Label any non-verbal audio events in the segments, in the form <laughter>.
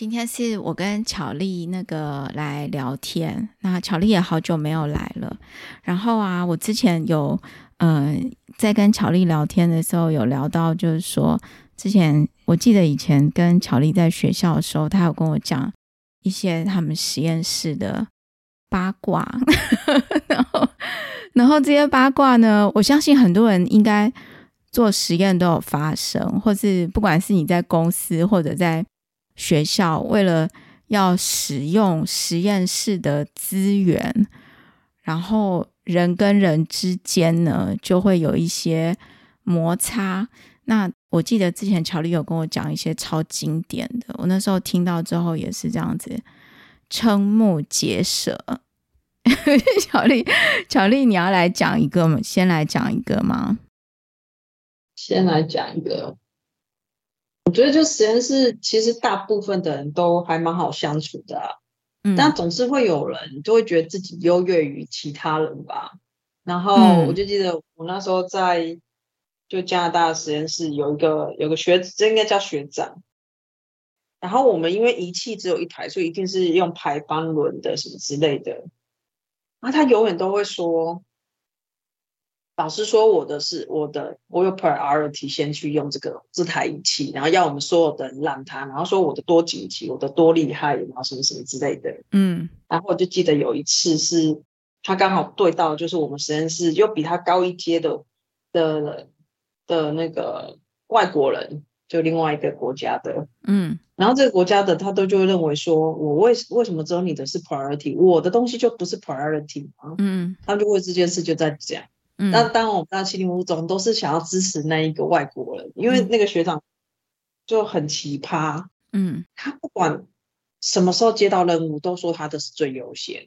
今天是我跟巧丽那个来聊天，那巧丽也好久没有来了。然后啊，我之前有嗯、呃、在跟巧丽聊天的时候，有聊到，就是说之前我记得以前跟巧丽在学校的时候，她有跟我讲一些他们实验室的八卦，<laughs> 然后然后这些八卦呢，我相信很多人应该做实验都有发生，或是不管是你在公司或者在。学校为了要使用实验室的资源，然后人跟人之间呢，就会有一些摩擦。那我记得之前乔丽有跟我讲一些超经典的，我那时候听到之后也是这样子瞠目结舌。<laughs> 乔丽，乔丽，你要来讲一个吗？先来讲一个吗？先来讲一个。我觉得就实验室，其实大部分的人都还蛮好相处的啊，嗯，但总是会有人就会觉得自己优越于其他人吧。然后我就记得我那时候在就加拿大的实验室有一个有个学，这应该叫学长。然后我们因为仪器只有一台，所以一定是用排班轮的什么之类的。然后他永远都会说。老师说我的是我的，我有 priority 先去用这个这台仪器，然后要我们所有的人让他，然后说我的多紧急，我的多厉害，然后什么什么之类的。嗯，然后我就记得有一次是他刚好对到，就是我们实验室又比他高一阶的的的那个外国人，就另外一个国家的。嗯，然后这个国家的他都就认为说，我为为什么只有你的是 priority，我的东西就不是 priority 吗？嗯，他就为这件事就在讲。那当然，我们大七零五总都是想要支持那一个外国人，因为那个学长就很奇葩。嗯，他不管什么时候接到任务，都说他的是最优先。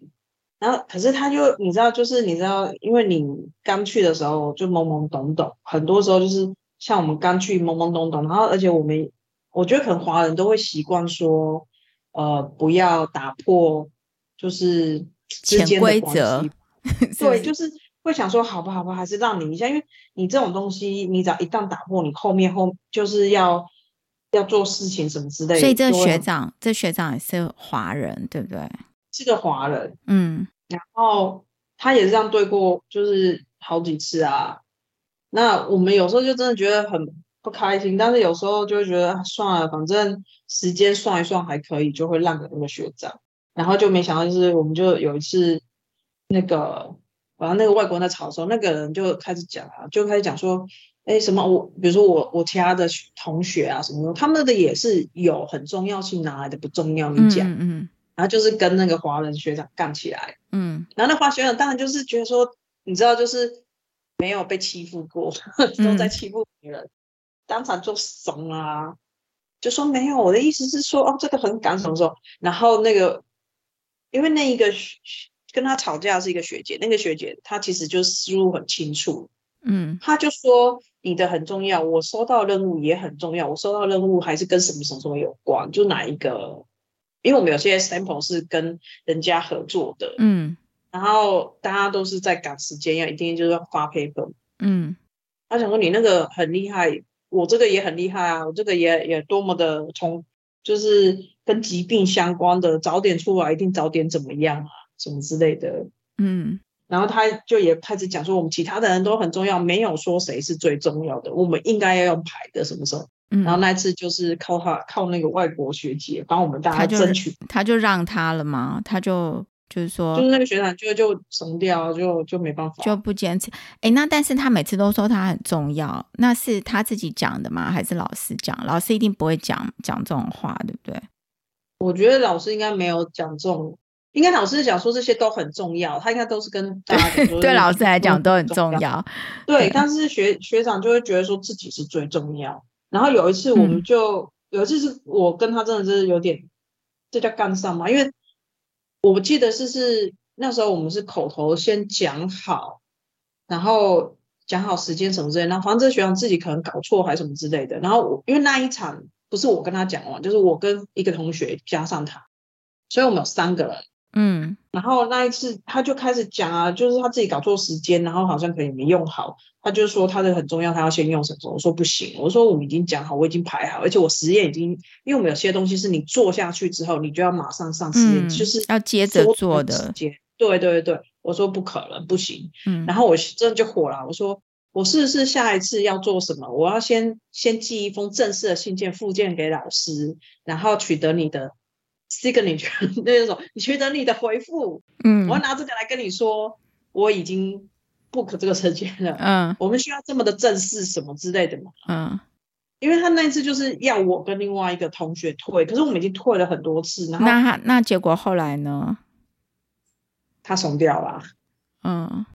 然后，可是他就你知道，就是你知道，因为你刚去的时候就懵懵懂懂，很多时候就是像我们刚去懵懵懂懂。然后，而且我们我觉得可能华人都会习惯说，呃，不要打破就是之间的关系。潜规则。对，就是。会想说好吧，好吧，还是让你一下，因为你这种东西，你只要一旦打破，你后面后就是要要做事情什么之类的。所以这学长，这学长也是华人，对不对？是个华人，嗯。然后他也是这样对过，就是好几次啊。那我们有时候就真的觉得很不开心，但是有时候就会觉得算了，反正时间算一算还可以，就会让给那个学长。然后就没想到，就是我们就有一次那个。然后那个外国人在吵的时候，那个人就开始讲啊，就开始讲说，哎，什么我，比如说我我其他的同学啊，什么的，他们的也是有很重要性，哪来的不重要？你讲，嗯，嗯，然后就是跟那个华人学长干起来，嗯，然后那华学长当然就是觉得说，你知道，就是没有被欺负过，<laughs> 都在欺负别人，嗯，当场就怂啊，就说没有，我的意思是说，哦，这个很感什么时候？然后那个，因为那一个。跟他吵架是一个学姐，那个学姐她其实就思路很清楚，嗯，她就说你的很重要，我收到任务也很重要，我收到任务还是跟什么什么什么有关，就哪一个？因为我们有些 sample 是跟人家合作的，嗯，然后大家都是在赶时间，要一定就是要发 paper，嗯，她想说你那个很厉害，我这个也很厉害啊，我这个也也多么的从就是跟疾病相关的，早点出来一定早点怎么样啊？什么之类的，嗯，然后他就也开始讲说，我们其他的人都很重要，没有说谁是最重要的，我们应该要用排的，什么时候？嗯，然后那次就是靠他，靠那个外国学姐帮我们大家争取，他就，他就让他了嘛？他就就是说，就是那个学长就就怂掉，就就没办法，就不坚持。哎，那但是他每次都说他很重要，那是他自己讲的吗？还是老师讲？老师一定不会讲讲这种话，对不对？我觉得老师应该没有讲这种。应该老师讲说这些都很重要，他应该都是跟大家 <laughs> 对老师来讲都很重要。对，但是学学长就会觉得说自己是最重要。然后有一次我们就、嗯、有一次是我跟他真的是有点这叫干上嘛，因为我记得是是那时候我们是口头先讲好，然后讲好时间什么之类的，然后反正这学长自己可能搞错还是什么之类的。然后我因为那一场不是我跟他讲完，就是我跟一个同学加上他，所以我们有三个人。嗯，然后那一次他就开始讲啊，就是他自己搞错时间，然后好像可能没用好，他就说他的很重要，他要先用什么？我说不行，我说我们已经讲好，我已经排好，而且我实验已经，因为我们有些东西是你做下去之后，你就要马上上实验，嗯、就是要接着做的。对对对，我说不可能，不行。嗯，然后我真的就火了，我说。我试试下一次要做什么？我要先先寄一封正式的信件附件给老师，然后取得你的 signature <laughs> 那种，你取得你的回复。嗯，我要拿这个来跟你说，我已经 book 这个时间了。嗯，我们需要这么的正式什么之类的嘛？嗯，因为他那一次就是要我跟另外一个同学退，可是我们已经退了很多次。然后那那结果后来呢？他怂掉了。嗯。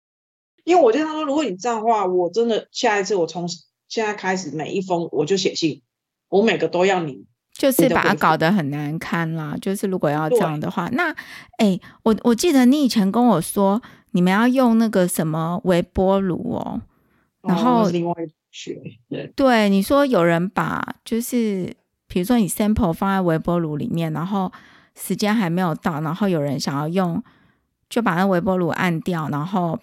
因为我就他说，如果你这样的话，我真的下一次我从现在开始每一封我就写信，我每个都要你，就是把它搞得很难堪啦。就是如果要这样的话，那哎，我我记得你以前跟我说，你们要用那个什么微波炉哦，然后、哦、另外学对对，你说有人把就是比如说你 sample 放在微波炉里面，然后时间还没有到，然后有人想要用，就把那微波炉按掉，然后。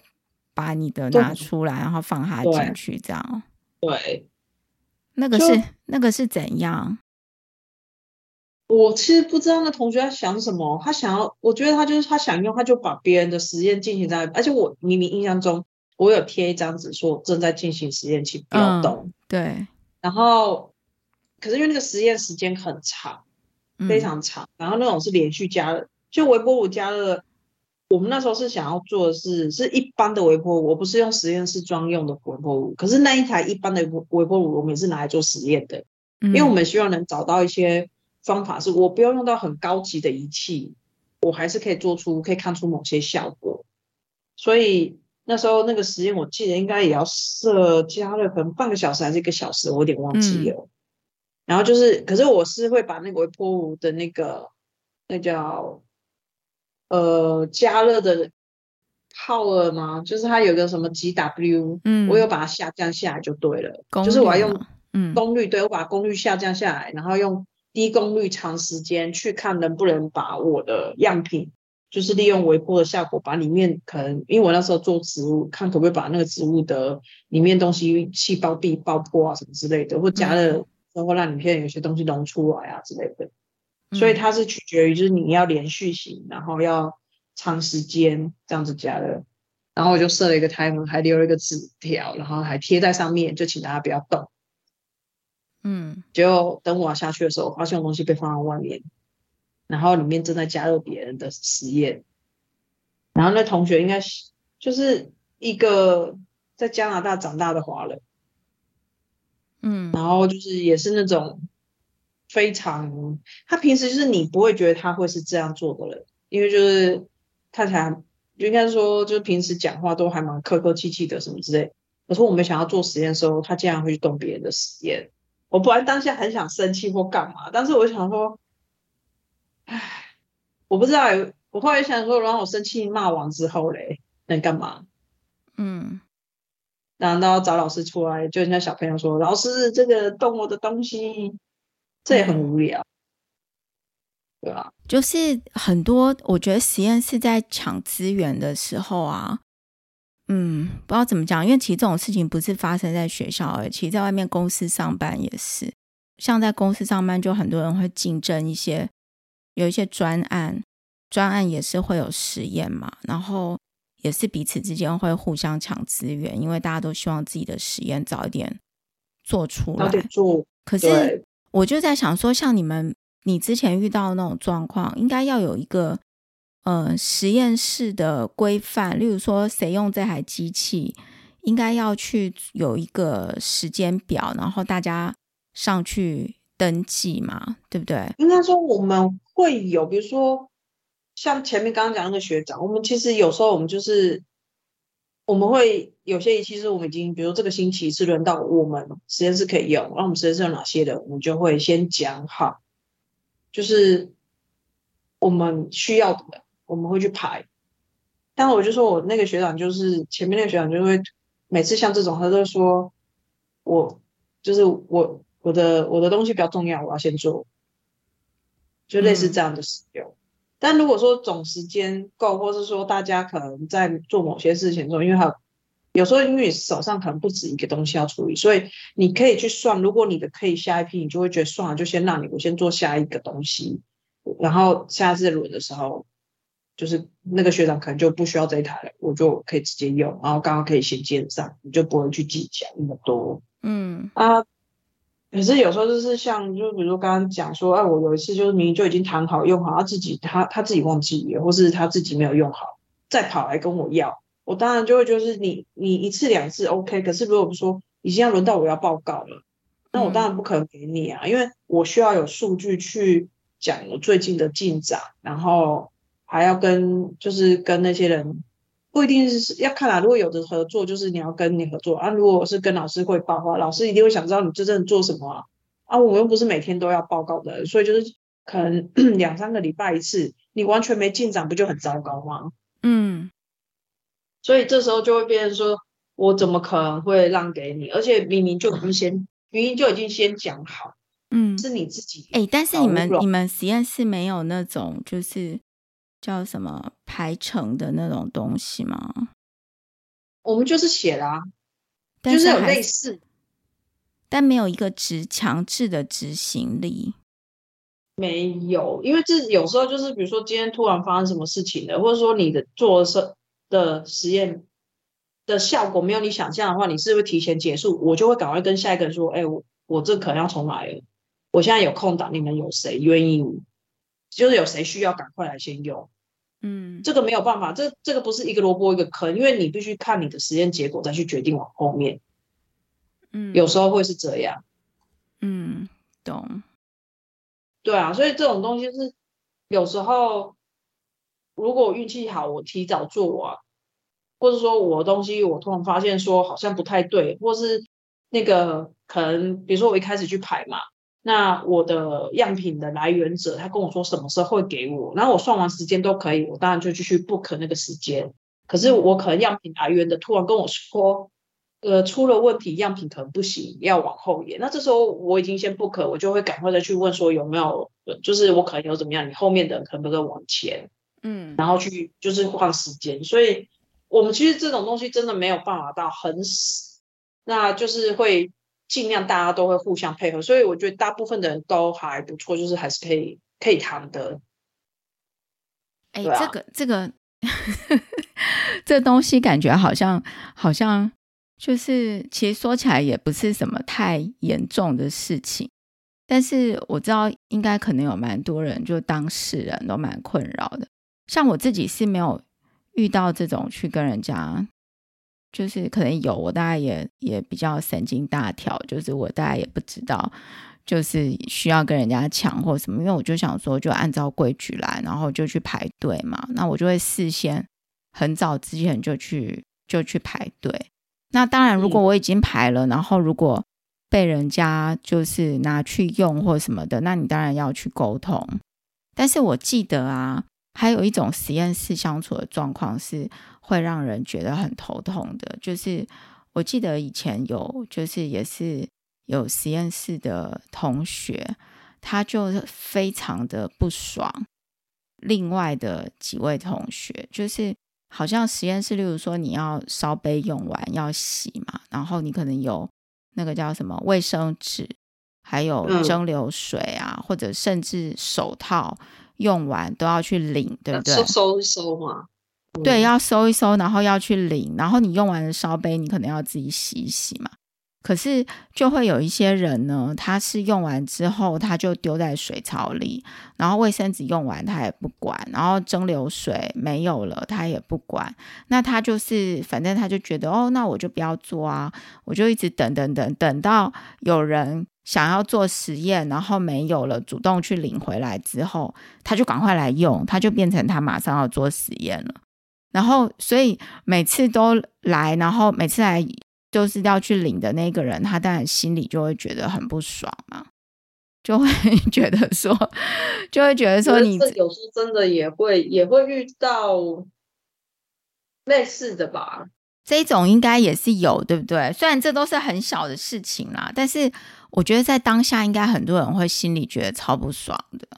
把你的拿出来，然后放它进去，这样。对，那个是那个是怎样？我其实不知道那同学在想什么。他想要，我觉得他就是他想用，他就把别人的实验进行在，而且我明明印象中我有贴一张纸说正在进行实验，请不要动。嗯，对。然后，可是因为那个实验时间很长，非常长，嗯，然后那种是连续加热，就微波炉加热。我们那时候是想要做的是是一般的微波炉，我不是用实验室专用的微波炉。可是那一台一般的微波炉，我们也是拿来做实验的，因为我们希望能找到一些方法，是我不要用到很高级的仪器，我还是可以做出可以看出某些效果。所以那时候那个实验，我记得应该也要设加热，可能半个小时还是一个小时，我有点忘记了。然后就是，可是我是会把那个微波炉的那个那叫。呃，加热的 power 吗？就是它有个什么 GW，嗯，我有把它下降下来就对了。就是我要用嗯功率，对，我把功率下降下来，然后用低功率长时间去看能不能把我的样品，就是利用微波的效果，把里面可能，因为我那时候做植物，看可不可以把那个植物的里面东西细胞壁爆破啊什么之类的，或加热然后让里面有些东西溶出来啊之类的。所以它是取决于，就是你要连续型，然后要长时间这样子加热，然后我就设了一个 timer，还留了一个纸条，然后还贴在上面，就请大家不要动。嗯，结果等我下去的时候，发现东西被放在外面，然后里面正在加热别人的实验，然后那同学应该是就是一个在加拿大长大的华人，嗯，然后就是也是那种。非常，他平时就是你不会觉得他会是这样做的人，因为就是看起来就应该说，就是平时讲话都还蛮客客气气的什么之类。可是我们想要做实验的时候，他竟然会去动别人的实验。我本来当下很想生气或干嘛，但是我想说，唉，我不知道。我后来想说，然后我生气骂完之后嘞，能干嘛？嗯，难道找老师出来，就人家小朋友说，老师这个动我的东西。这也很无聊，对啊？就是很多，我觉得实验室在抢资源的时候啊，嗯，不知道怎么讲，因为其实这种事情不是发生在学校而已，其实在外面公司上班也是。像在公司上班，就很多人会竞争一些，有一些专案，专案也是会有实验嘛，然后也是彼此之间会互相抢资源，因为大家都希望自己的实验早一点做出来。做，可是。我就在想说，像你们，你之前遇到的那种状况，应该要有一个呃实验室的规范，例如说谁用这台机器，应该要去有一个时间表，然后大家上去登记嘛，对不对？应该说我们会有，比如说像前面刚刚讲那个学长，我们其实有时候我们就是。我们会有些仪器是我们已经，比如这个星期是轮到我们实验室可以用，那我们实验室有哪些的，我们就会先讲好，就是我们需要的，我们会去排。但我就说我那个学长，就是前面那个学长，就会每次像这种，他都说我就是我我的我的东西比较重要，我要先做，就类似这样的使用。但如果说总时间够，或是说大家可能在做某些事情的时候，因为他有有时候因为手上可能不止一个东西要处理，所以你可以去算，如果你的可以下一批，你就会觉得算了，就先让你我先做下一个东西，然后下次轮的时候，就是那个学长可能就不需要这一台了，我就可以直接用，然后刚刚可以衔接上，你就不会去计较那么多。嗯啊。可是有时候就是像，就比如说刚刚讲说，哎，我有一次就是明明就已经谈好用好，他自己他他自己忘记了，或是他自己没有用好，再跑来跟我要，我当然就会就是你你一次两次 OK，可是如果说已经要轮到我要报告了，那我当然不可能给你啊，嗯、因为我需要有数据去讲我最近的进展，然后还要跟就是跟那些人。不一定是要看啊，如果有的合作，就是你要跟你合作啊。如果是跟老师汇报的话，老师一定会想知道你真正做什么啊。啊，我们又不是每天都要报告的，所以就是可能两三个礼拜一次，你完全没进展，不就很糟糕吗？嗯，所以这时候就会变成说，我怎么可能会让给你？而且明明就已经先，明明就已经先讲好，嗯，是你自己。哎、欸，但是你们你们实验室没有那种就是。叫什么排程的那种东西吗？我们就是写啦、啊，是就是有类似，但没有一个执强制的执行力。没有，因为这有时候就是，比如说今天突然发生什么事情了，或者说你的做的的实验的效果没有你想象的话，你是不是提前结束？我就会赶快跟下一个人说：“哎、欸，我我这可能要重来了，我现在有空档，你们有谁愿意？就是有谁需要赶快来先用。”嗯，这个没有办法，这这个不是一个萝卜一个坑，因为你必须看你的实验结果再去决定往后面。嗯，有时候会是这样。嗯，懂。对啊，所以这种东西是有时候，如果我运气好，我提早做完，或者说我的东西我突然发现说好像不太对，或是那个可能，比如说我一开始去排嘛。那我的样品的来源者，他跟我说什么时候会给我，然后我算完时间都可以，我当然就继续 book 那个时间。可是我可能样品来源的突然跟我说，呃，出了问题，样品可能不行，要往后延。那这时候我已经先 book，我就会赶快再去问说有没有，就是我可能有怎么样，你后面的可能不可以往前，嗯，然后去就是换时间。所以我们其实这种东西真的没有办法到很死，那就是会。尽量大家都会互相配合，所以我觉得大部分的人都还不错，就是还是可以可以谈的。哎、欸啊，这个这个 <laughs> 这东西感觉好像好像就是，其实说起来也不是什么太严重的事情，但是我知道应该可能有蛮多人，就当事人都蛮困扰的。像我自己是没有遇到这种去跟人家。就是可能有，我大概也也比较神经大条，就是我大概也不知道，就是需要跟人家抢或什么，因为我就想说，就按照规矩来，然后就去排队嘛。那我就会事先很早之前就去就去排队。那当然，如果我已经排了，然后如果被人家就是拿去用或什么的，那你当然要去沟通。但是我记得啊，还有一种实验室相处的状况是。会让人觉得很头痛的，就是我记得以前有，就是也是有实验室的同学，他就非常的不爽。另外的几位同学，就是好像实验室，例如说你要烧杯用完要洗嘛，然后你可能有那个叫什么卫生纸，还有蒸馏水啊，或者甚至手套用完都要去领，对不对？收收一收嘛。对，要收一收，然后要去领，然后你用完的烧杯，你可能要自己洗一洗嘛。可是就会有一些人呢，他是用完之后他就丢在水槽里，然后卫生纸用完他也不管，然后蒸馏水没有了他也不管。那他就是反正他就觉得哦，那我就不要做啊，我就一直等等等，等到有人想要做实验，然后没有了，主动去领回来之后，他就赶快来用，他就变成他马上要做实验了。然后，所以每次都来，然后每次来就是要去领的那个人，他当然心里就会觉得很不爽嘛，就会觉得说，<laughs> 就会觉得说你，你有时候真的也会也会遇到类似的吧？这种应该也是有，对不对？虽然这都是很小的事情啦，但是我觉得在当下，应该很多人会心里觉得超不爽的。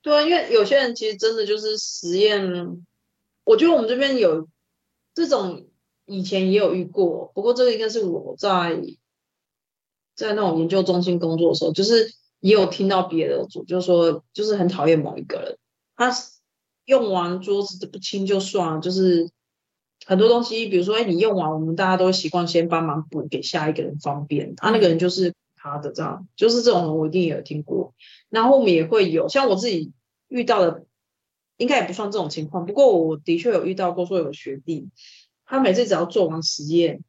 对啊，因为有些人其实真的就是实验，我觉得我们这边有这种，以前也有遇过，不过这个应该是我在在那种研究中心工作的时候，就是也有听到别的组，就是说就是很讨厌某一个人，他用完桌子不清就算了，就是很多东西，比如说哎你用完，我们大家都习惯先帮忙补给下一个人方便，他那个人就是他的这样，就是这种我一定也有听过。然后我们也会有，像我自己遇到的，应该也不算这种情况。不过我的确有遇到过，说有学弟，他每次只要做完实验，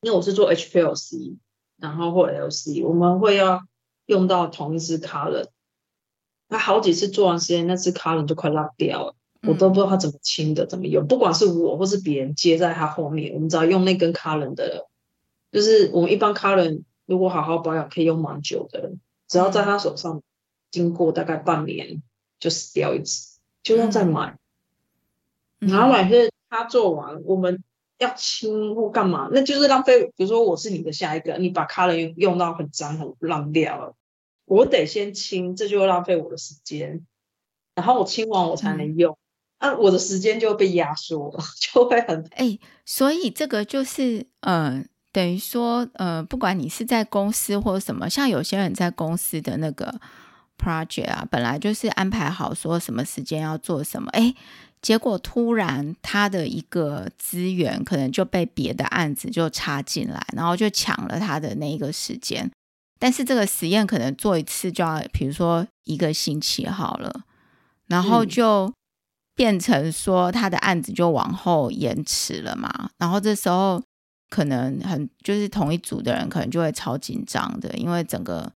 因为我是做 HPLC，然后或 LC，我们会要用到同一支 column。他好几次做完实验，那支 column 就快烂掉了，我都不知道他怎么清的，怎么用。不管是我或是别人接在他后面，我们只要用那根 column 的，就是我们一般 column 如果好好保养，可以用蛮久的，只要在他手上。经过大概半年就死掉一次，就要再买。嗯、然后买是他做完，我们要清或干嘛，那就是浪费。比如说我是你的下一个，你把 color 用用到很脏很烂掉了，我得先清，这就会浪费我的时间。然后我清完我才能用，啊、我的时间就被压缩了，<laughs> 就会很哎、欸。所以这个就是嗯、呃，等于说呃，不管你是在公司或者什么，像有些人在公司的那个。Project 啊，本来就是安排好说什么时间要做什么，哎，结果突然他的一个资源可能就被别的案子就插进来，然后就抢了他的那一个时间。但是这个实验可能做一次就要，比如说一个星期好了，然后就变成说他的案子就往后延迟了嘛。然后这时候可能很就是同一组的人可能就会超紧张的，因为整个。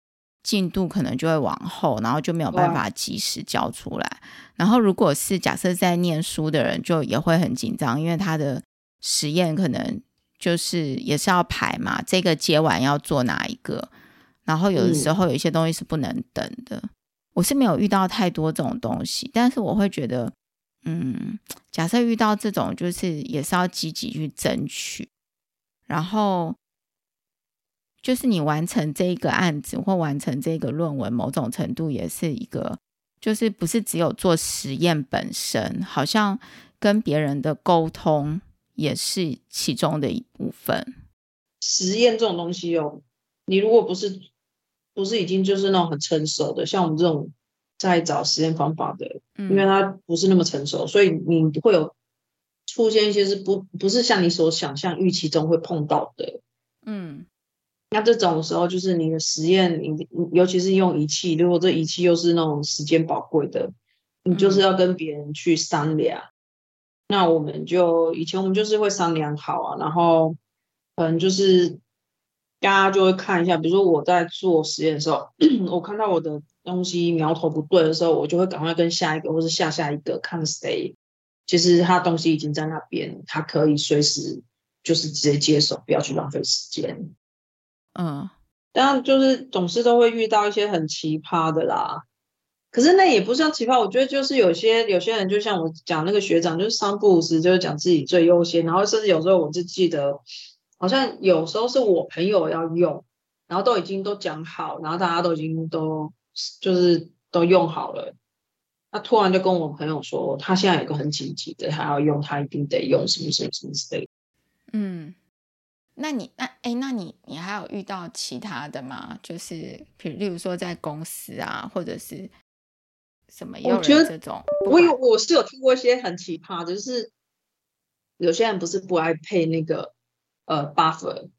进度可能就会往后，然后就没有办法及时交出来。然后，如果是假设在念书的人，就也会很紧张，因为他的实验可能就是也是要排嘛，这个接完要做哪一个。然后有的时候有一些东西是不能等的。嗯、我是没有遇到太多这种东西，但是我会觉得，嗯，假设遇到这种，就是也是要积极去争取，然后。就是你完成这一个案子或完成这个论文，某种程度也是一个，就是不是只有做实验本身，好像跟别人的沟通也是其中的一部分。实验这种东西哦，你如果不是不是已经就是那种很成熟的，像我们这种在找实验方法的，嗯，因为它不是那么成熟，所以你会有出现一些是不不是像你所想象预期中会碰到的，嗯。那这种时候，就是你的实验，你尤其是用仪器，如果这仪器又是那种时间宝贵的，你就是要跟别人去商量。嗯、那我们就以前我们就是会商量好啊，然后可能就是大家就会看一下，比如说我在做实验的时候，我看到我的东西苗头不对的时候，我就会赶快跟下一个或是下下一个看谁，其实他东西已经在那边，他可以随时就是直接接手，不要去浪费时间。嗯，但就是总是都会遇到一些很奇葩的啦。可是那也不算奇葩，我觉得就是有些有些人就像我讲那个学长，就是三不五时就是讲自己最优先，然后甚至有时候我就记得，好像有时候是我朋友要用，然后都已经都讲好，然后大家都已经都就是都用好了，他突然就跟我朋友说，他现在有个很紧急的，他要用，他一定得用什么什么什么之类的。嗯。那你那哎，那你你还有遇到其他的吗？就是比如例如说在公司啊，或者是什么？我觉得这种，我有我是有听过一些很奇葩的，就是有些人不是不爱配那个呃 buffer，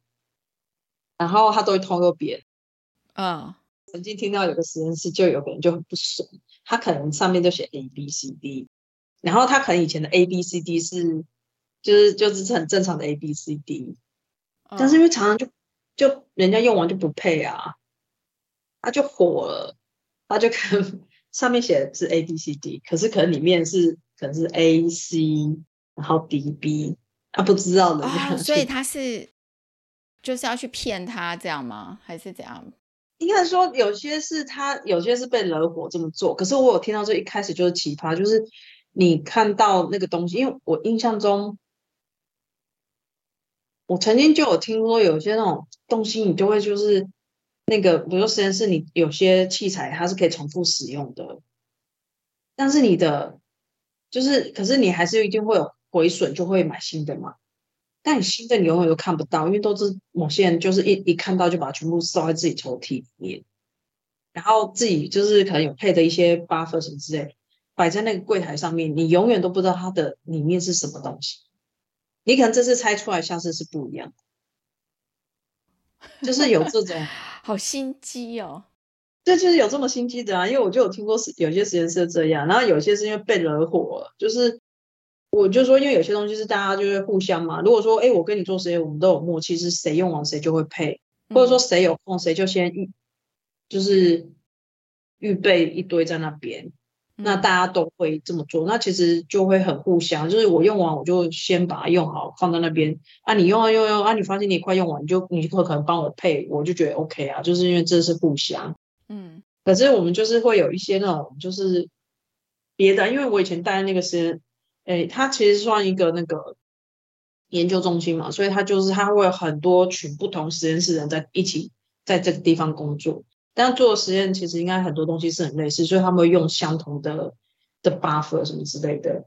然后他都会偷个别人。嗯，曾经听到有个实验室就有个人就很不爽，他可能上面就写 A B C D，然后他可能以前的 A B C D 是就是就是很正常的 A B C D。但是因为常常就就人家用完就不配啊，他就火了，他就看上面写的是 A B C D，可是可能里面是可能是 A C，然后 D B，他不知道的，哦，所以他是就是要去骗他这样吗？还是怎样？应该说有些是他有些是被惹火这么做，可是我有听到这一开始就是奇葩，就是你看到那个东西，因为我印象中。我曾经就有听说，有些那种东西，你就会就是那个，比如说实验室，你有些器材它是可以重复使用的，但是你的就是，可是你还是一定会有毁损，就会买新的嘛。但你新的你永远都看不到，因为都是某些人就是一一看到就把它全部收在自己抽屉里面，然后自己就是可能有配的一些 buffer 什么之类，摆在那个柜台上面，你永远都不知道它的里面是什么东西。你可能这次猜出来，下次是不一样，就是有这种 <laughs> 好心机哦。这就是有这么心机的啊，因为我就有听过有些实验室这样，然后有些是因为被惹火了，就是。我就说，因为有些东西是大家就是互相嘛。如果说，哎，我跟你做实验，我们都有默契，是谁用完谁就会配，或者说谁有空谁就先预，就是预备一堆在那边，那大家都会这么做，那其实就会很互相。就是我用完我就先把它用好，放在那边啊，你用啊用用啊，你发现你快用完，你就你会可能帮我配，我就觉得 OK 啊，就是因为这是互相。嗯，可是我们就是会有一些那种就是别的，因为我以前待那个实验。诶，它其实算一个那个研究中心嘛，所以它就是它会有很多群不同实验室人在一起在这个地方工作，但做的实验其实应该很多东西是很类似，所以他们会用相同的的 buffer 什么之类的。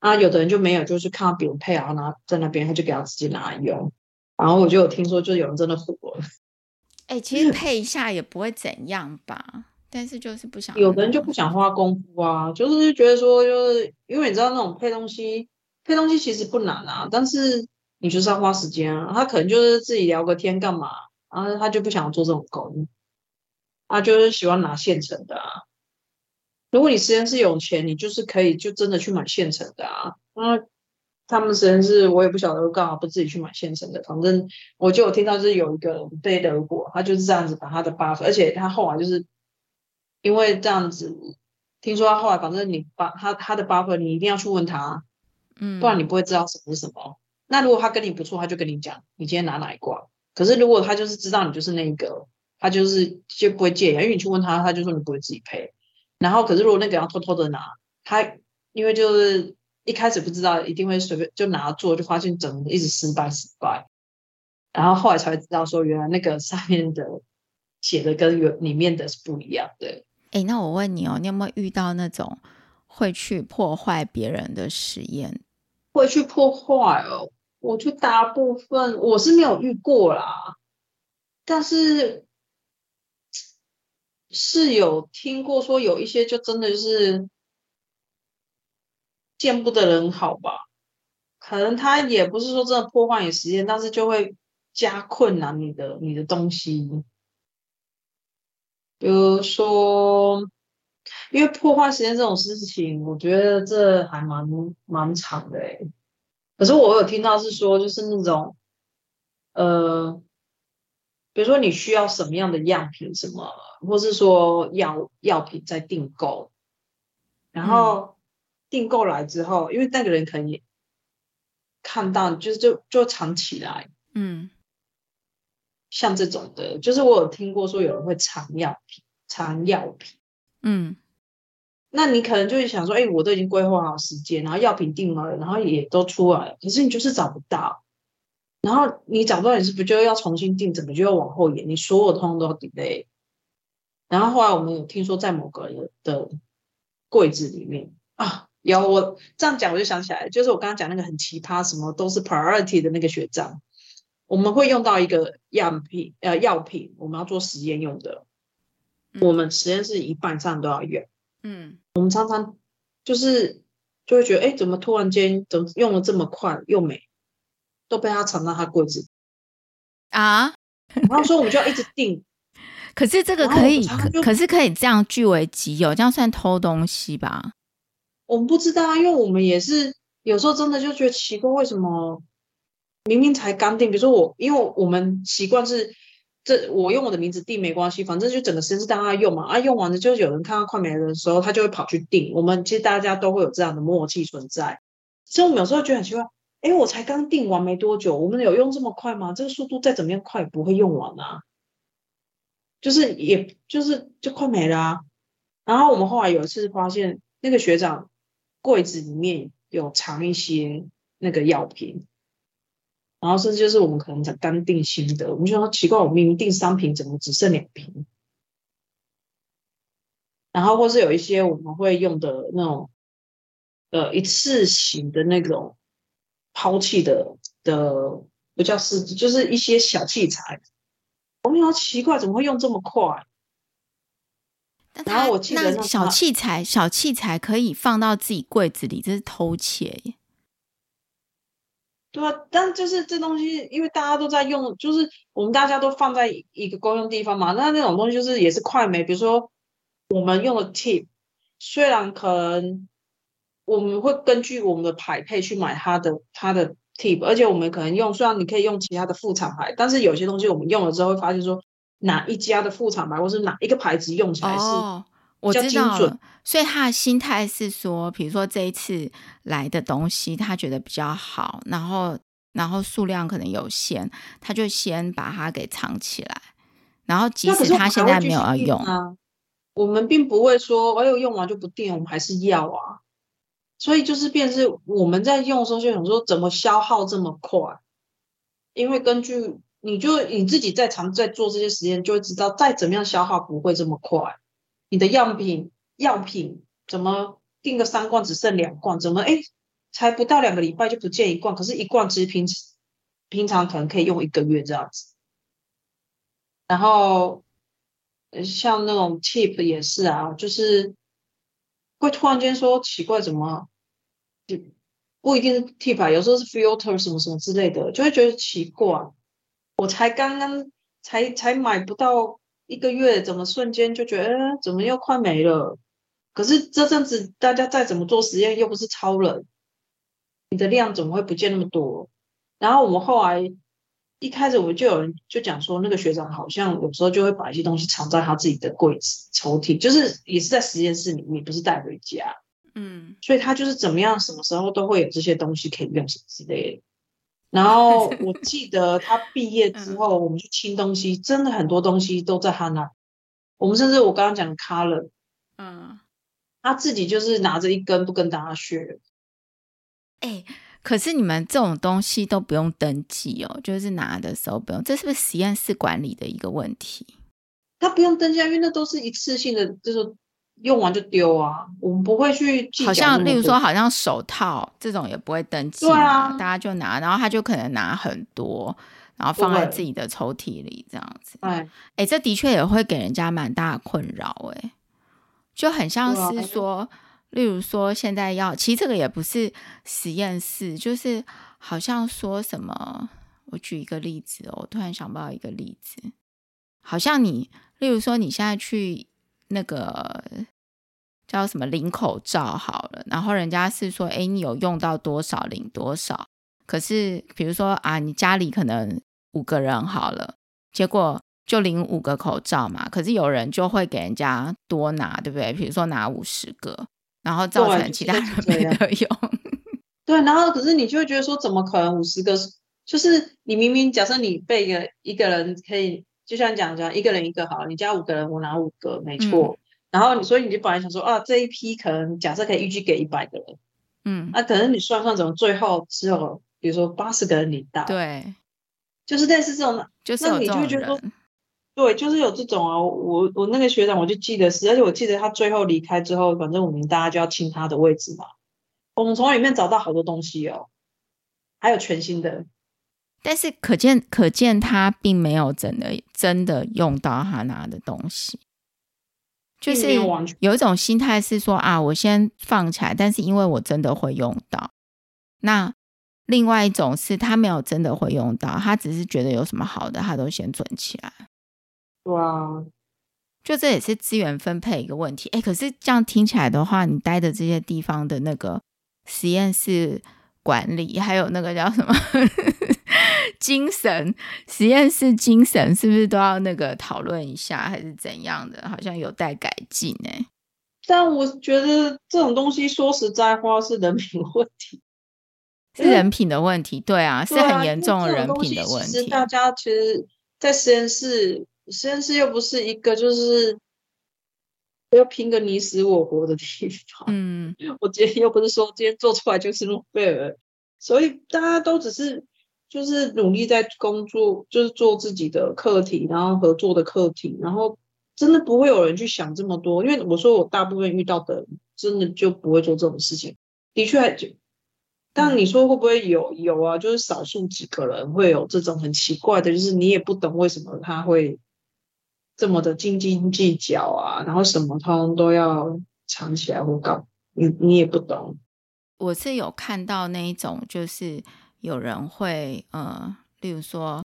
啊，有的人就没有，就是看到别人配好拿在那边，他就给他自己拿来用。然后我就有听说，就有人真的火了。诶，<laughs> 其实配一下也不会怎样吧。但是就是不想，有的人就不想花功夫啊，就是觉得说，就是因为你知道那种配东西，配东西其实不难啊，但是你就是要花时间啊。他可能就是自己聊个天干嘛，然后他就不想做这种工，他就是喜欢拿现成的啊。如果你实验室有钱，你就是可以就真的去买现成的啊。那他们实验室我也不晓得干嘛不自己去买现成的，反正我就有听到就是有一个人被德国，他就是这样子把他的 buff，而且他后来就是。因为这样子，听说他后来，反正你把他他的 buffer，你一定要去问他，嗯，不然你不会知道什么是什么。那如果他跟你不错，他就跟你讲，你今天拿哪一卦。可是如果他就是知道你就是那一个，他就是就不会介意，因为你去问他，他就说你不会自己配。然后，可是如果那个要偷偷的拿，他因为就是一开始不知道，一定会随便就拿做，就发现整个一直失败失败。然后后来才会知道说，原来那个上面的写的跟原里面的是不一样的。哎，那我问你哦，你有没有遇到那种会去破坏别人的实验？会去破坏哦，我就大部分我是没有遇过啦，但是是有听过说有一些就真的是见不得人好吧？可能他也不是说真的破坏你时间，但是就会加困难你的你的东西。比如说，因为破坏时间这种事情，我觉得这还蛮蛮长的诶。可是我有听到是说，就是那种，呃，比如说你需要什么样的样品，什么，或是说药药品在订购，然后订购来之后，嗯、因为那个人可能也看到，就是就就藏起来，嗯。像这种的，就是我有听过说有人会藏药品，藏药品，嗯，那你可能就会想说，哎、欸，我都已经规划好时间，然后药品订了，然后也都出来了，可是你就是找不到，然后你找不到，你是不是就要重新定，怎么就要往后延？你所有通通都要 delay。然后后来我们有听说，在某个人的柜子里面啊，有我这样讲，我就想起来，就是我刚刚讲那个很奇葩，什么都是 priority 的那个学长。我们会用到一个样品，呃，药品，我们要做实验用的。嗯、我们实验室一半上都要用。嗯，我们常常就是就会觉得，哎，怎么突然间怎么用的这么快又没，都被他藏到他柜子啊？然后说我们就要一直订。可是这个可以，可可是可以这样据为己有，这样算偷东西吧？我们不知道啊，因为我们也是有时候真的就觉得奇怪，为什么？明明才刚订，比如说我，因为我们习惯是这，我用我的名字订没关系，反正就整个实验室大家用嘛，啊，用完了就是有人看到快没了的时候，他就会跑去订。我们其实大家都会有这样的默契存在。所以我们有时候觉得很奇怪，哎，我才刚订完没多久，我们有用这么快吗？这个速度再怎么样快，不会用完啊。就是也就是就快没了啊。然后我们后来有一次发现，那个学长柜子里面有藏一些那个药品。然后甚至就是我们可能才刚定新的，我们就说奇怪，我明明订三瓶，怎么只剩两瓶？然后或是有一些我们会用的那种，呃，一次性的那种抛弃的的不叫是，就是一些小器材。我们好奇怪，怎么会用这么快？然后我记得那小器材，小器材可以放到自己柜子里，这是偷窃耶。对啊，但就是这东西，因为大家都在用，就是我们大家都放在一个公用地方嘛。那那种东西就是也是快没，比如说我们用的 tip，虽然可能我们会根据我们的牌配去买它的它的 tip，而且我们可能用，虽然你可以用其他的副厂牌，但是有些东西我们用了之后会发现说。哪一家的副厂牌，或是哪一个牌子用起来是我知道了。所以他的心态是说，比如说这一次来的东西，他觉得比较好，然后然后数量可能有限，他就先把它给藏起来。然后即使他现在没有要用啊，我们并不会说，哎呦，用完就不订，我们还是要啊。所以就是变是我们在用的时候就想说，怎么消耗这么快？因为根据。你就你自己在常在做这些实验，就会知道再怎么样消耗不会这么快。你的样品样品怎么订个三罐只剩两罐？怎么哎才不到两个礼拜就不见一罐？可是，一罐其实平平常可能可以用一个月这样子。然后像那种 tip 也是啊，就是会突然间说奇怪，怎么不一定是 tip，有时候是 filter 什么什么之类的，就会觉得奇怪。我才刚刚才才买不到一个月，怎么瞬间就觉得，欸，怎么又快没了？可是这阵子大家再怎么做实验，又不是超人，你的量怎么会不见那么多？然后我们后来一开始我们就有人就讲说，那个学长好像有时候就会把一些东西藏在他自己的柜子抽屉，就是也是在实验室里面，不是带回家。嗯，所以他就是怎么样，什么时候都会有这些东西可以用什么之类的。然后我记得他毕业之 <laughs> 后，我们去清东西，嗯、真的很多东西都在他那。我们甚至我刚刚讲的 color，嗯，他自己就是拿着一根不跟大家学。哎，可是你们这种东西都不用登记哦，就是拿的时候不用，这是不是实验室管理的一个问题？他不用登记啊，因为那都是一次性的，就是。用完就丢啊，我们不会去。好像，例如说，好像手套这种也不会登记，对啊，大家就拿，然后他就可能拿很多，然后放在自己的抽屉里这样子。哎，哎，这的确也会给人家蛮大的困扰，哎，就很像是说，例如说，现在要，其实这个也不是实验室，就是好像说什么，我举一个例子哦，我突然想不到一个例子，好像你，例如说，你现在去。那个叫什么领口罩好了，然后人家是说，哎，你有用到多少领多少。可是比如说啊，你家里可能五个人好了，结果就领五个口罩嘛。可是有人就会给人家多拿，对不对？比如说拿五十个，然后造成其他人没得用。<laughs> 对，然后可是你就会觉得说，怎么可能五十个？就是你明明假设你被一个一个人可以。就像讲讲一个人一个好，你家五个人，我拿五个，没错。嗯、然后所以你就本来想说啊，这一批可能假设可以预计给一百个人，嗯，那可能你算算怎么最后只有比如说八十个人领到，对，就是类似这种，就是那你就觉得说，对，就是有这种啊。我我那个学长我就记得是，而且我记得他最后离开之后，反正我们大家就要清他的位置嘛。我们从里面找到好多东西哦，还有全新的。但是可见，可见他并没有真的真的用到他拿的东西，就是有一种心态是说啊，我先放起来，但是因为我真的会用到。那另外一种是他没有真的会用到，他只是觉得有什么好的，他都先存起来。哇，就这也是资源分配一个问题。哎，可是这样听起来的话，你待的这些地方的那个实验室管理，还有那个叫什么？<laughs> 精神实验室精神是不是都要那个讨论一下，还是怎样的？好像有待改进呢。但我觉得这种东西说实在话是人品问题，<laughs> 是人品的问题。对啊，是很严重的人品的问题。其实大家其实，在实验室，实验室又不是一个就是要拼个你死我活的地方。嗯，<laughs> 我今天又不是说今天做出来就是诺贝尔，所以大家都只是。就是努力在工作，就是做自己的课题，然后合作的课题，然后真的不会有人去想这么多，因为我说我大部分遇到的真的就不会做这种事情。的确就，但你说会不会有有啊？就是少数几个人会有这种很奇怪的，就是你也不懂为什么他会这么的斤斤计较啊，然后什么通都要藏起来或搞，你你也不懂。我是有看到那一种，就是有人会呃，例如说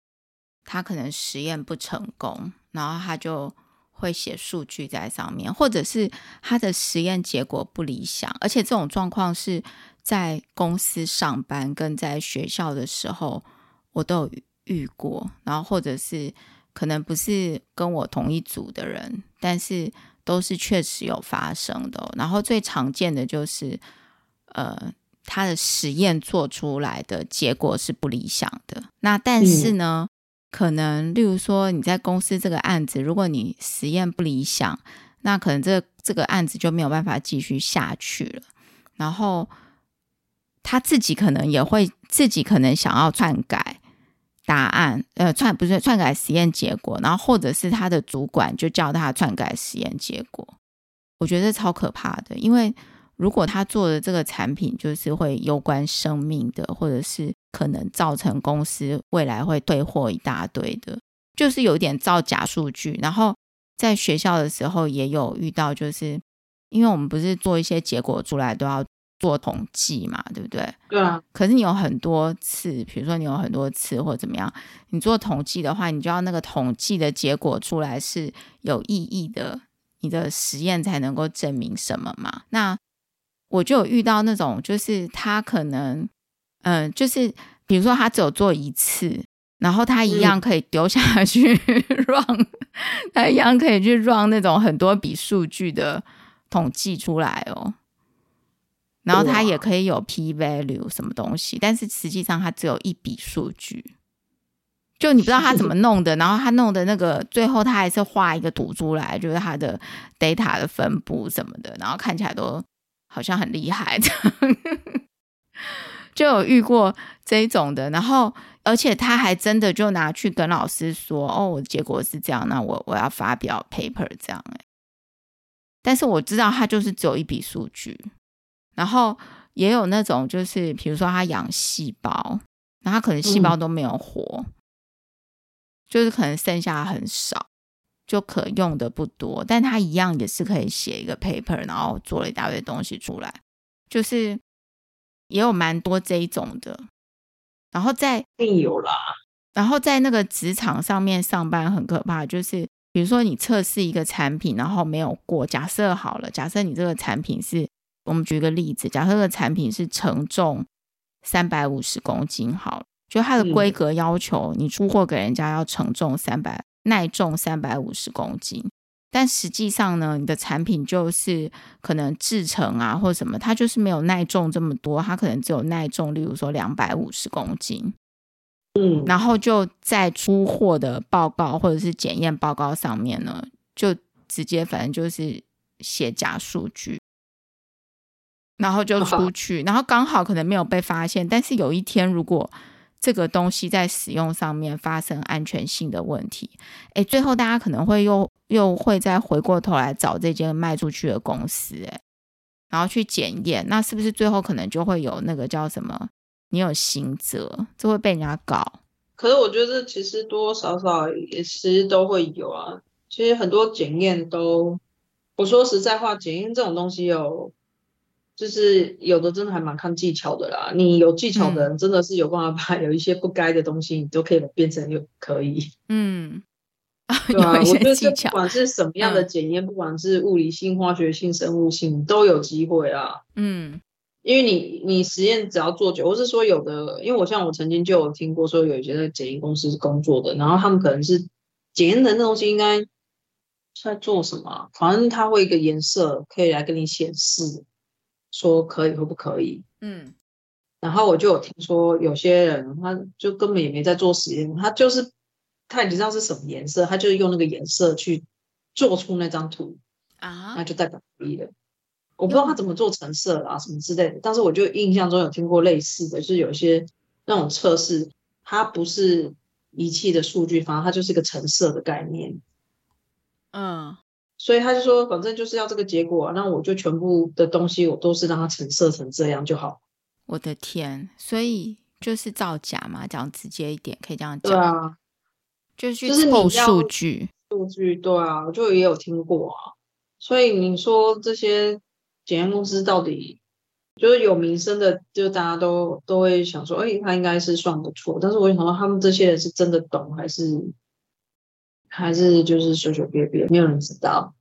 他可能实验不成功，然后他就会写数据在上面，或者是他的实验结果不理想，而且这种状况是在公司上班跟在学校的时候我都有遇过，然后或者是可能不是跟我同一组的人，但是都是确实有发生的。然后最常见的就是。呃，他的实验做出来的结果是不理想的。那但是呢，嗯、可能例如说你在公司这个案子，如果你实验不理想，那可能这这个案子就没有办法继续下去了。然后他自己可能也会自己可能想要篡改答案，呃，篡不是篡改实验结果，然后或者是他的主管就叫他篡改实验结果。我觉得超可怕的，因为。如果他做的这个产品就是会攸关生命的，或者是可能造成公司未来会退货一大堆的，就是有点造假数据。然后在学校的时候也有遇到，就是因为我们不是做一些结果出来都要做统计嘛，对不对？对啊。可是你有很多次，比如说你有很多次或者怎么样，你做统计的话，你就要那个统计的结果出来是有意义的，你的实验才能够证明什么嘛？那我就有遇到那种，就是他可能，嗯、呃，就是比如说他只有做一次，然后他一样可以丢下去 <laughs> run，、嗯、他一样可以去 run 那种很多笔数据的统计出来哦，然后他也可以有 p value 什么东西，但是实际上他只有一笔数据，就你不知道他怎么弄的，然后他弄的那个最后他还是画一个图出来，就是他的 data 的分布什么的，然后看起来都。好像很厉害的，<laughs> 就有遇过这种的，然后而且他还真的就拿去跟老师说：“哦，我结果是这样，那我我要发表 paper 这样。”哎，但是我知道他就是只有一笔数据，然后也有那种就是比如说他养细胞，然后他可能细胞都没有活，嗯、就是可能剩下很少。就可用的不多，但他一样也是可以写一个 paper，然后做了一大堆东西出来，就是也有蛮多这一种的。然后在并有啦，然后在那个职场上面上班很可怕，就是比如说你测试一个产品，然后没有过。假设好了，假设你这个产品是，我们举个例子，假设这个产品是承重三百五十公斤，好了，就它的规格要求，你出货给人家要承重三百。耐重三百五十公斤，但实际上呢，你的产品就是可能制成啊或什么，它就是没有耐重这么多，它可能只有耐重，例如说两百五十公斤，嗯，然后就在出货的报告或者是检验报告上面呢，就直接反正就是写假数据，然后就出去，然后刚好可能没有被发现，但是有一天如果。这个东西在使用上面发生安全性的问题，诶，最后大家可能会又又会再回过头来找这间卖出去的公司，诶，然后去检验，那是不是最后可能就会有那个叫什么？你有刑责，就会被人家搞。可是我觉得其实多多少少也其实都会有啊，其实很多检验都，我说实在话，检验这种东西有。就是有的真的还蛮看技巧的啦，你有技巧的人真的是有办法把 <laughs> 有一些不该的东西，你都可以变成有可以。嗯，<laughs> 对啊，我觉得这不管是什么样的检验，嗯，不管是物理性、化学性、生物性，都有机会啊。嗯，因为你你实验只要做久，或是说有的，因为我像我曾经就有听过说有一些在检验公司是工作的，然后他们可能是检验的那东西应该在做什么，反正它会一个颜色可以来跟你显示。说可以或不可以，嗯，然后我就有听说有些人他就根本也没在做实验，他就是他已经知道是什么颜色，他就是用那个颜色去做出那张图啊，那就代表可以了。我不知道他怎么做成色啊什么之类的，但是我就印象中有听过类似的，就是有一些那种测试，它不是仪器的数据，反正它就是一个成色的概念。嗯，所以他就说，反正就是要这个结果，那我就全部的东西我都是让它成色成这样就好。我的天，所以就是造假嘛，讲直接一点，可以这样讲。对啊，就是去凑数据，数据对啊，我就也有听过啊。所以你说这些检验公司到底就是有名声的，就大家都都会想说，哎，他应该是算不错。但是我想说，他们这些人是真的懂还是？还是就是随随便便，没有人知道。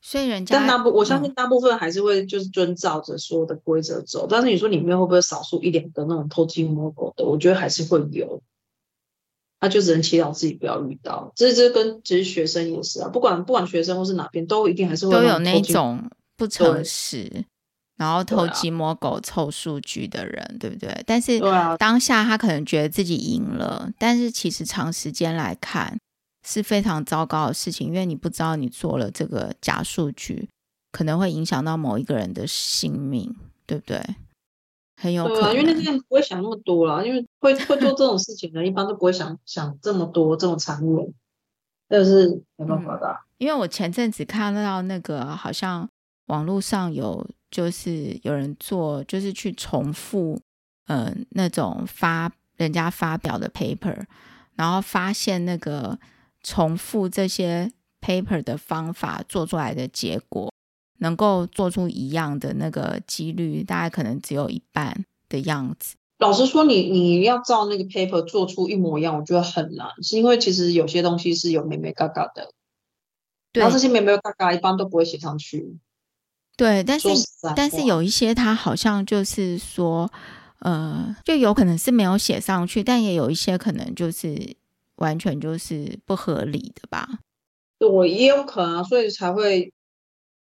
所以人家，但大部我相信大部分还是会就是遵照着所有的规则走。嗯、但是你说里面会不会少数一两个那种偷鸡摸狗的？我觉得还是会有。他就只能祈祷自己不要遇到。这这跟其实学生也是啊，不管不管学生或是哪边，都一定还是会有都有那种不诚实，然后偷鸡摸狗凑数据的人，对，对不对？但是当下他可能觉得自己赢了，但是其实长时间来看。是非常糟糕的事情，因为你不知道你做了这个假数据，可能会影响到某一个人的性命，对不对？很有可能，因为那些人不会想那么多啦，因为会会做这种事情的，一般都不会想想这么多，这么残忍，但是没办法的。因为我前阵子看到那个，好像网络上有就是有人做，就是去重复，嗯、呃，那种发人家发表的 paper，然后发现那个。重复这些 paper 的方法做出来的结果，能够做出一样的那个几率，大概可能只有一半的样子。老实说你，你你要照那个 paper 做出一模一样，我觉得很难，是因为其实有些东西是有眉眉嘎嘎的，对，然后这些眉眉嘎嘎一般都不会写上去。对，但是但是有一些它好像就是说，呃，就有可能是没有写上去，但也有一些可能就是。完全就是不合理的吧？我也有可能，所以才会，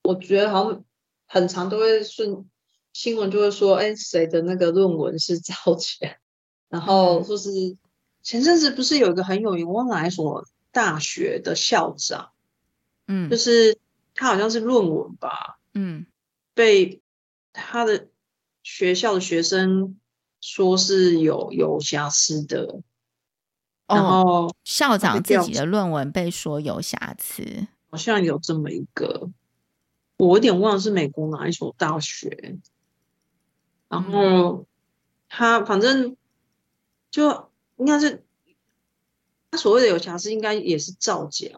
我觉得好像很长都会顺新闻就会说，哎，谁的那个论文是造假？然后说是前阵子不是有一个很有名，我忘了哪一所大学的校长，嗯，就是他好像是论文吧，嗯，被他的学校的学生说是有有瑕疵的。然后、哦、校长自己的论文被说有瑕疵，好像有这么一个，我有点忘了是美国哪一所大学。然后他反正就应该是他所谓的有瑕疵，应该也是造假。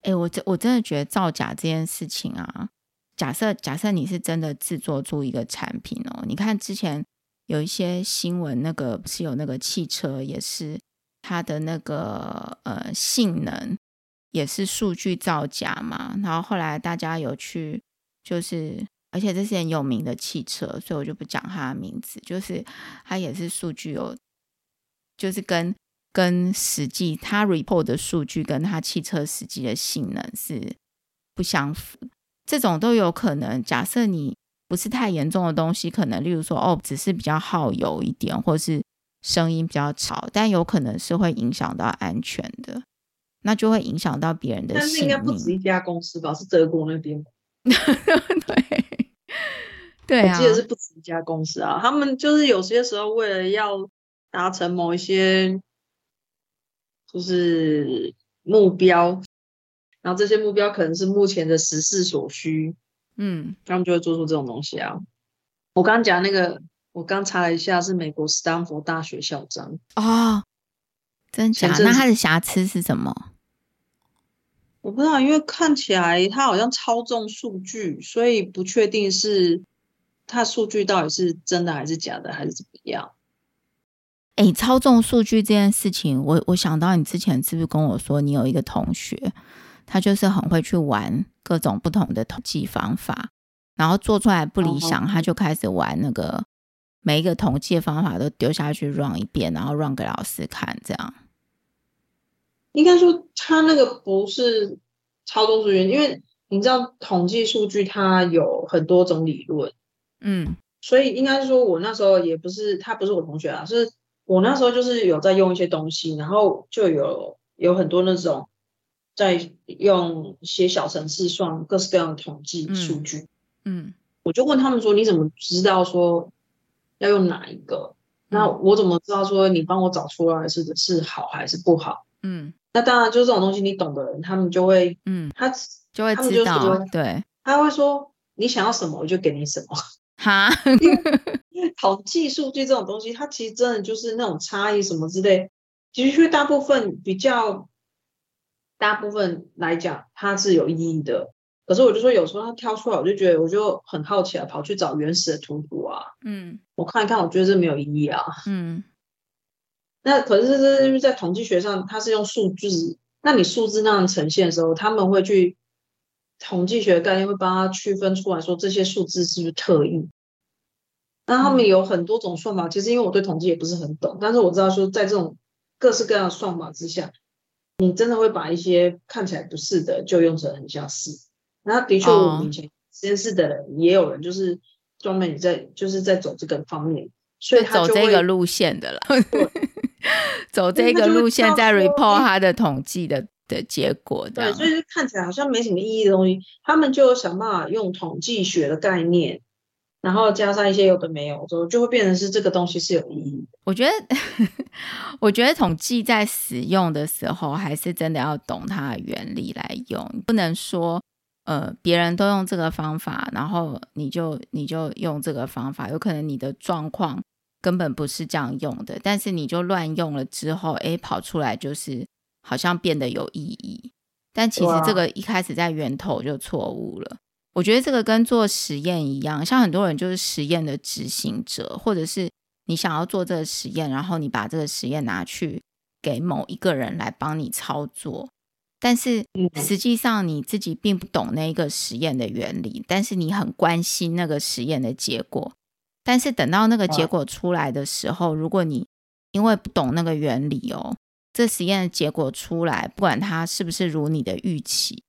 哎、欸，我真我真的觉得造假这件事情啊，假设假设你是真的制作出一个产品哦，你看之前有一些新闻，那个不是有那个汽车也是。它的那个呃性能也是数据造假嘛，然后后来大家有去，就是而且这是很有名的汽车，所以我就不讲它的名字，就是它也是数据有，就是跟跟实际它 report 的数据跟它汽车实际的性能是不相符，这种都有可能。假设你不是太严重的东西，可能例如说哦，只是比较耗油一点，或是。声音比较吵，但有可能是会影响到安全的，那就会影响到别人的性命。但是应该不止一家公司吧？是德国那边。对，<laughs> 对啊，我记得是不止一家公司啊。他们就是有些时候为了要达成某一些就是目标，然后这些目标可能是目前的时事所需，嗯，他们就会做出这种东西啊。我刚刚讲那个。我刚查了一下，是美国斯坦福大学校长哦，真假？那他的瑕疵是什么？我不知道，因为看起来他好像操纵数据，所以不确定是他数据到底是真的还是假的，还是怎么样？哎、欸，操纵数据这件事情，我我想到你之前是不是跟我说，你有一个同学，他就是很会去玩各种不同的统计方法，然后做出来不理想，哦、他就开始玩那个。每一个统计的方法都丢下去 run 一遍，然后 run 给老师看，这样。应该说他那个不是操作数据，因为你知道统计数据它有很多种理论，嗯，所以应该说我那时候也不是他不是我同学啊，是我那时候就是有在用一些东西，然后就有有很多那种在用写小程式算各式各样的统计数据，嗯，嗯，我就问他们说，你怎么知道说？要用哪一个？那我怎么知道说你帮我找出来是是好还是不好？嗯，那当然就是这种东西，你懂的人，他们就会，嗯，他就会知道，对，他会说你想要什么，我就给你什么。哈，<laughs> 统计数据这种东西，它其实真的就是那种差异什么之类，其实大部分比较，大部分来讲它是有意义的。可是我就说，有时候它挑出来，我就觉得我就很好奇啊，跑去找原始的图谱啊，嗯，我看一看，我觉得这没有意义啊，嗯。<laughs> 那可是这是在统计学上，它是用数字。那你数字那样呈现的时候，他们会去统计学的概念会帮他区分出来说，这些数字是不是特异。那他们有很多种算法，其实因为我对统计也不是很懂，但是我知道说，在这种各式各样的算法之下，你真的会把一些看起来不是的，就用成很像是。那的确，我们以前实验室的人也有人就是专门在就是在走这个方面，所以他走这个路线的了。<laughs> 走这个路线，在 report 他的统计的的结果，对，所以就看起来好像没什么意义的东西，他们就想办法用统计学的概念，然后加上一些有的没有，之后就会变成是这个东西是有意义的。我觉得，<laughs> 我觉得统计在使用的时候，还是真的要懂它的原理来用，不能说呃别人都用这个方法，然后你就你就用这个方法，有可能你的状况。根本不是这样用的，但是你就乱用了之后，诶，跑出来就是好像变得有意义，但其实这个一开始在源头就错误了。我觉得这个跟做实验一样，像很多人就是实验的执行者，或者是你想要做这个实验，然后你把这个实验拿去给某一个人来帮你操作，但是实际上你自己并不懂那个实验的原理，但是你很关心那个实验的结果。但是等到那个结果出来的时候，如果你因为不懂那个原理哦，这实验的结果出来，不管它是不是如你的预期，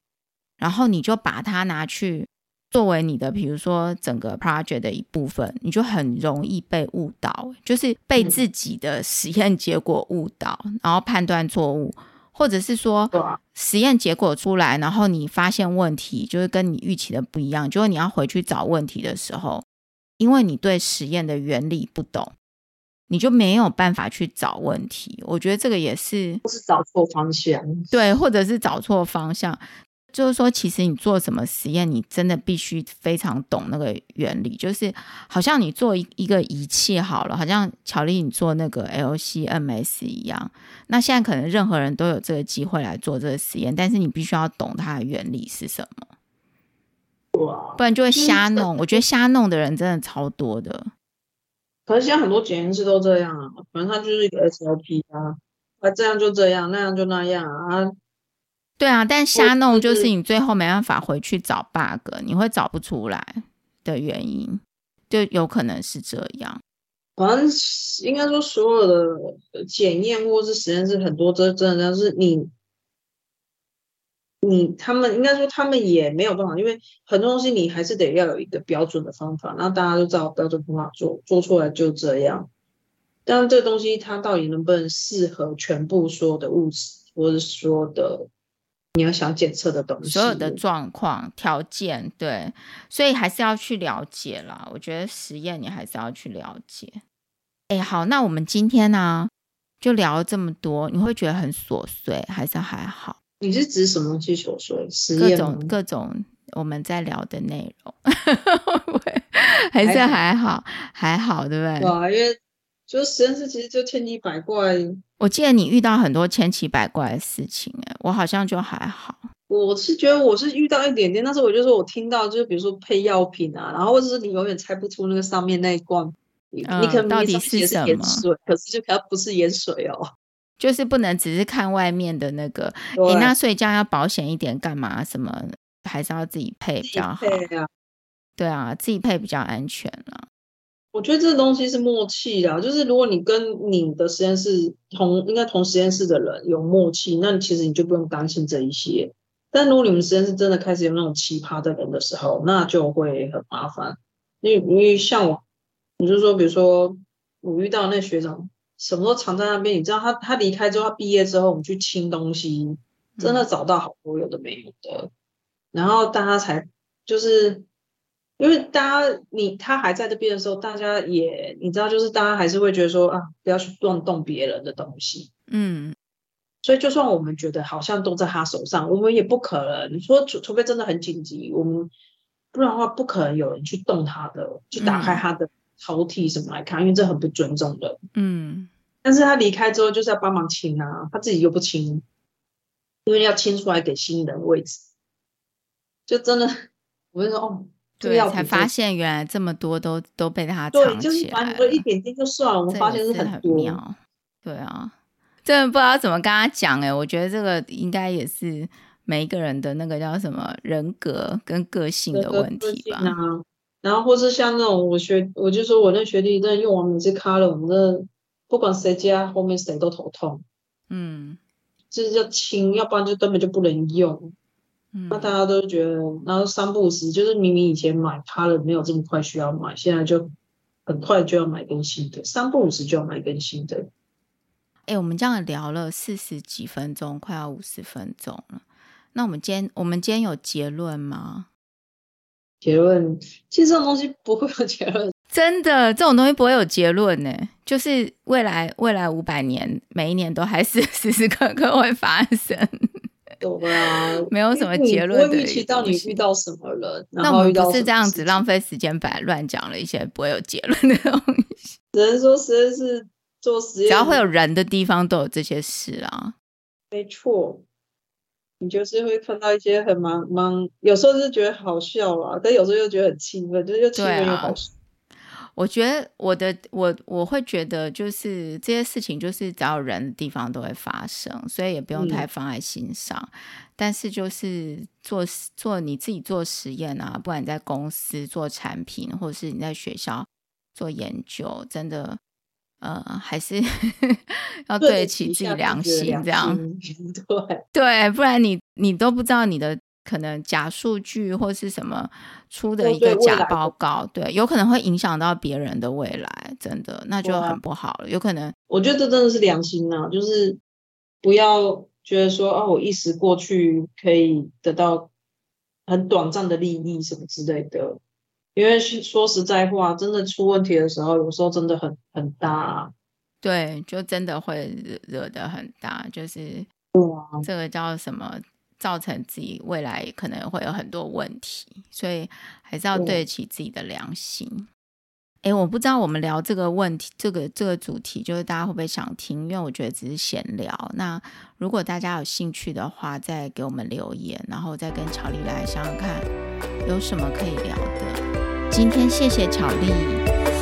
然后你就把它拿去作为你的，比如说整个 project 的一部分，你就很容易被误导，就是被自己的实验结果误导，然后判断错误，或者是说实验结果出来，然后你发现问题就是跟你预期的不一样，就是你要回去找问题的时候。因为你对实验的原理不懂，你就没有办法去找问题。我觉得这个也是，是找错方向，对，或者是找错方向。就是说，其实你做什么实验，你真的必须非常懂那个原理。就是好像你做一一个仪器好了，好像巧丽你做那个 LC-MS 一样。那现在可能任何人都有这个机会来做这个实验，但是你必须要懂它的原理是什么。不然就会瞎弄。我觉得瞎弄的人真的超多的。可是现在很多检验室都这样啊，反正它就是一个 SOP 啊，啊这样就这样，那样就那样啊。对啊，但瞎弄就是你最后没办法回去找 bug，你会找不出来的原因，就有可能是这样。反正应该说所有的检验或是实验室很多，真真的就是你。你他们应该说他们也没有办法，因为很多东西你还是得要有一个标准的方法，然后大家都照标准方法做，做出来就这样。但这个东西它到底能不能适合全部所有的物质，或者说的你要想检测的东西，所有的状况条件，对，所以还是要去了解啦。我觉得实验你还是要去了解。哎，好，那我们今天呢就聊了这么多，你会觉得很琐碎，还是还好？你是指什么基础？说实验各种各种我们在聊的内容，<laughs> 还是还好还好，对不对？哇，因为就实验室其实就千奇百怪。我记得你遇到很多千奇百怪的事情，哎，我好像就还好。我是觉得我是遇到一点点，但是我就说我听到就是比如说配药品啊，然后或者是你永远猜不出那个上面那一罐，嗯、你可能到底是什么？可是就可能不是盐水哦。<laughs> 就是不能只是看外面的那个，你、欸、那睡觉要保险一点，干嘛？什么还是要自己配比较好？啊对啊，自己配比较安全了。我觉得这个东西是默契的，就是如果你跟你的实验室同应该同实验室的人有默契，那其实你就不用担心这一些。但如果你们实验室真的开始有那种奇葩的人的时候，那就会很麻烦。因为因为像我，你就说，比如说我遇到那学长。什么都藏在那边，你知道他他离开之后，他毕业之后，我们去清东西，真的找到好多有的没有的，嗯、然后大家才就是因为大家你他还在这边的时候，大家也你知道，就是大家还是会觉得说啊，不要去乱动别人的东西，嗯，所以就算我们觉得好像都在他手上，我们也不可能说除除非真的很紧急，我们不然的话不可能有人去动他的，去打开他的抽屉什么来看，嗯、因为这很不尊重的。嗯，但是他离开之后就是要帮忙清啊，他自己又不清，因为要清出来给新人位置，就真的 <laughs> 我就说哦。对，才发现原来这么多都都被他藏起来了。对，就是反正一点点就算了，我们发现是很多。对啊，真的不知道怎么跟他讲哎、欸。我觉得这个应该也是每一个人的那个叫什么人格跟个性的问题吧。啊、然后或是像那种我学，我就说我那学弟那用完每次卡了，我们这不管谁家后面谁都头痛。嗯，就是要清，要不然就根本就不能用。那大家都觉得，然后三不五时，就是明明以前买它了，没有这么快需要买，现在就很快就要买更新的，三不五时就要买更新的。哎、欸，我们这样聊了四十几分钟，快要五十分钟了。那我们今天，我们今天有结论吗？结论，其实这种东西不会有结论。真的，这种东西不会有结论呢。就是未来，未来五百年，每一年都还是时时刻刻会发生。对啊，没有什么结论的。会预期到你遇到什么人，那我们不是这样子浪费时间，白乱讲了一些不会有结论的东西。<laughs> 只能说实验室做实验，只要会有人的地方都有这些事啊。没错，你就是会看到一些很忙忙，有时候是觉得好笑啦，但有时候又觉得很气愤，就是又气愤又好笑。我觉得我的我我会觉得就是这些事情就是只要有人的地方都会发生，所以也不用太放在心上。嗯、但是就是做做你自己做实验啊，不管你在公司做产品，或者是你在学校做研究，真的呃还是 <laughs> 要对得起自己良心，这样 <laughs> 对对，不然你你都不知道你的。可能假数据或是什么出的一个假报告，对，有可能会影响到别人的未来，真的那就很不好了。有可能，我觉得这真的是良心呐、啊，就是不要觉得说啊，我一时过去可以得到很短暂的利益什么之类的，因为说实在话，真的出问题的时候，有时候真的很很大、啊，对，就真的会惹惹得很大，就是这个叫什么？造成自己未来可能会有很多问题，所以还是要对得起自己的良心。哎、欸，我不知道我们聊这个问题，这个这个主题，就是大家会不会想听？因为我觉得只是闲聊。那如果大家有兴趣的话，再给我们留言，然后再跟巧丽来想想看有什么可以聊的。今天谢谢巧丽。